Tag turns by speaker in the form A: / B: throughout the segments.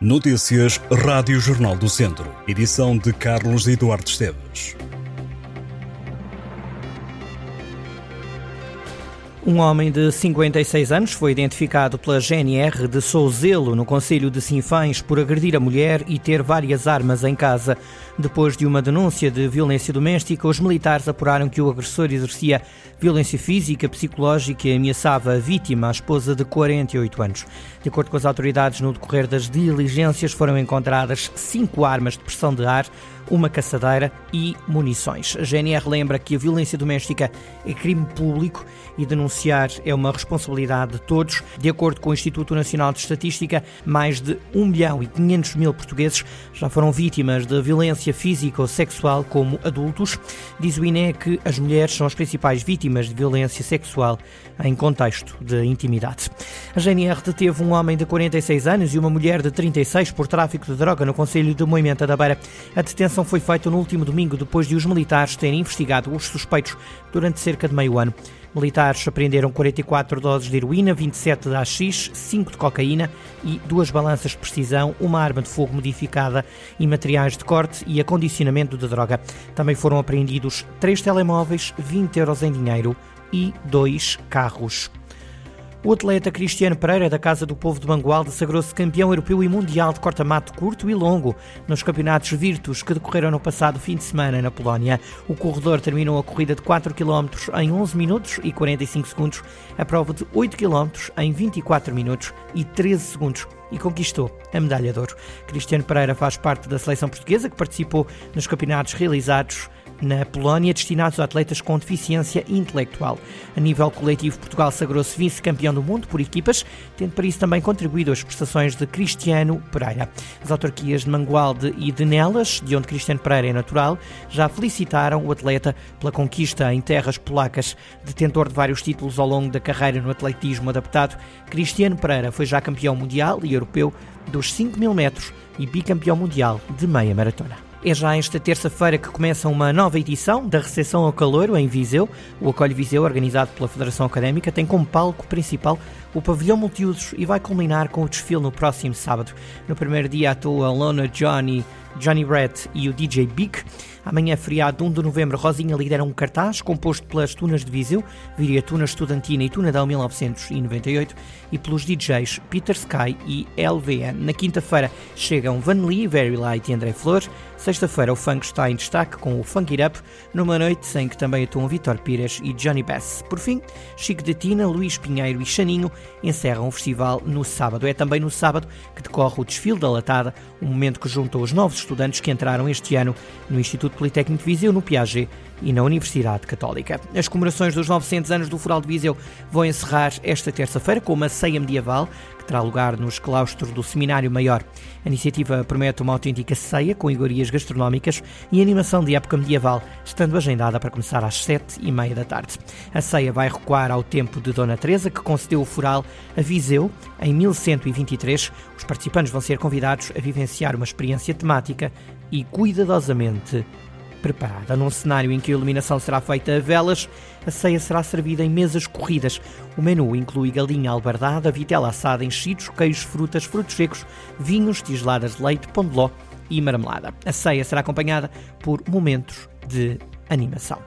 A: Notícias Rádio Jornal do Centro. Edição de Carlos Eduardo Esteves.
B: Um homem de 56 anos foi identificado pela GNR de Souzelo, no Conselho de Sinfães, por agredir a mulher e ter várias armas em casa. Depois de uma denúncia de violência doméstica, os militares apuraram que o agressor exercia violência física, psicológica e ameaçava a vítima, a esposa de 48 anos. De acordo com as autoridades, no decorrer das diligências foram encontradas cinco armas de pressão de ar, uma caçadeira e munições. A GNR lembra que a violência doméstica é crime público e denunciar é uma responsabilidade de todos. De acordo com o Instituto Nacional de Estatística, mais de 1 milhão e 500 mil portugueses já foram vítimas de violência física ou sexual como adultos. Diz o INE que as mulheres são as principais vítimas de violência sexual em contexto de intimidade. A GNR deteve um homem de 46 anos e uma mulher de 36 por tráfico de droga no Conselho de Moimenta da Beira. A detenção foi feita no último domingo, depois de os militares terem investigado os suspeitos durante cerca de meio ano. Militares apreenderam 44 doses de heroína, 27 de AX, 5 de cocaína e duas balanças de precisão, uma arma de fogo modificada e materiais de corte e acondicionamento de droga. Também foram apreendidos três telemóveis, 20 euros em dinheiro e dois carros. O atleta Cristiano Pereira, da Casa do Povo de Mangualde, sagrou-se campeão europeu e mundial de corta-mato curto e longo nos campeonatos Virtus que decorreram no passado fim de semana na Polónia. O corredor terminou a corrida de 4 km em 11 minutos e 45 segundos, a prova de 8 km em 24 minutos e 13 segundos e conquistou a medalha de ouro. Cristiano Pereira faz parte da seleção portuguesa que participou nos campeonatos realizados na Polónia destinados a atletas com deficiência intelectual. A nível coletivo, Portugal sagrou-se vice-campeão do mundo por equipas, tendo para isso também contribuído as prestações de Cristiano Pereira. As autarquias de Mangualde e de Nelas, de onde Cristiano Pereira é natural, já felicitaram o atleta pela conquista em terras polacas. Detentor de vários títulos ao longo da carreira no atletismo adaptado, Cristiano Pereira foi já campeão mundial e europeu dos 5 mil metros e bicampeão mundial de meia maratona. É já esta terça-feira que começa uma nova edição da Recepção ao Caloiro em Viseu. O Acolhe Viseu, organizado pela Federação Académica, tem como palco principal o pavilhão multiusos e vai culminar com o desfile no próximo sábado. No primeiro dia atua Lona Johnny, Johnny Brett e o DJ Big. Amanhã, feriado 1 de novembro, Rosinha lidera um cartaz composto pelas Tunas de Viseu, viria Tuna Estudantina e Tuna Del 1998 e pelos DJs Peter Sky e LVN. Na quinta-feira chegam Van Lee, Very Light e André Flor. Sexta-feira o funk está em destaque com o Funk It Up, numa noite em que também atuam Vitor Pires e Johnny Bass. Por fim, Chico de Tina, Luís Pinheiro e Chaninho encerram o festival no sábado. É também no sábado que decorre o desfile da latada, um momento que junta os novos estudantes que entraram este ano no Instituto Politécnico de Viseu, no Piaget e na Universidade Católica. As comemorações dos 900 anos do Fural de Viseu vão encerrar esta terça-feira com uma ceia medieval terá lugar nos claustros do Seminário Maior. A iniciativa promete uma autêntica ceia com iguarias gastronómicas e animação de época medieval, estando agendada para começar às sete e meia da tarde. A ceia vai recuar ao tempo de Dona Teresa, que concedeu o fural a Viseu em 1123. Os participantes vão ser convidados a vivenciar uma experiência temática e cuidadosamente preparada. Num cenário em que a iluminação será feita a velas, a ceia será servida em mesas corridas. O menu inclui galinha albardada, vitela assada, enchidos, queijos, frutas, frutos secos, vinhos, tigeladas de leite, pão de ló e marmelada. A ceia será acompanhada por momentos de animação.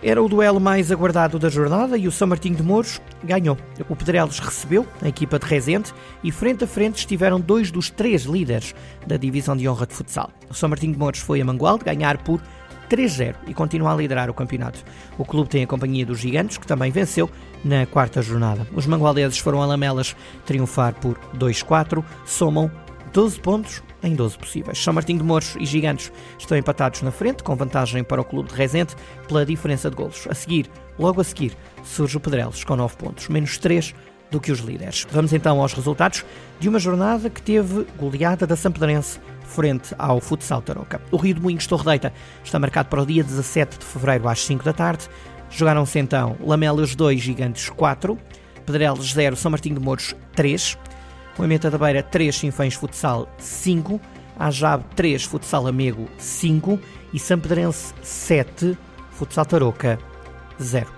B: Era o duelo mais aguardado da jornada e o São Martinho de Mouros ganhou. O Pedrelos recebeu a equipa de Rezende e frente a frente estiveram dois dos três líderes da divisão de honra de futsal. O São Martinho de Mouros foi a Mangualde ganhar por 3-0 e continua a liderar o campeonato. O clube tem a companhia dos Gigantes, que também venceu na quarta jornada. Os mangualdeses foram a Lamelas triunfar por 2-4, somam 12 pontos em 12 possíveis. São Martinho de Mouros e Gigantes estão empatados na frente, com vantagem para o clube de Rezende pela diferença de golos. A seguir, logo a seguir, surge o Pedrelos com 9 pontos, menos 3 do que os líderes. Vamos então aos resultados de uma jornada que teve goleada da Sampdorense frente ao Futsal Tarouca. O Rio de Moinhos Torredeita está marcado para o dia 17 de fevereiro às 5 da tarde. Jogaram-se então Lamelas 2, Gigantes 4, Pedrelos 0, São Martinho de Mouros 3, Moimenta da Beira 3, Sinfãs Futsal 5, Ajab 3, Futsal Amigo 5 e Sampedrense 7, Futsal Tarouca 0.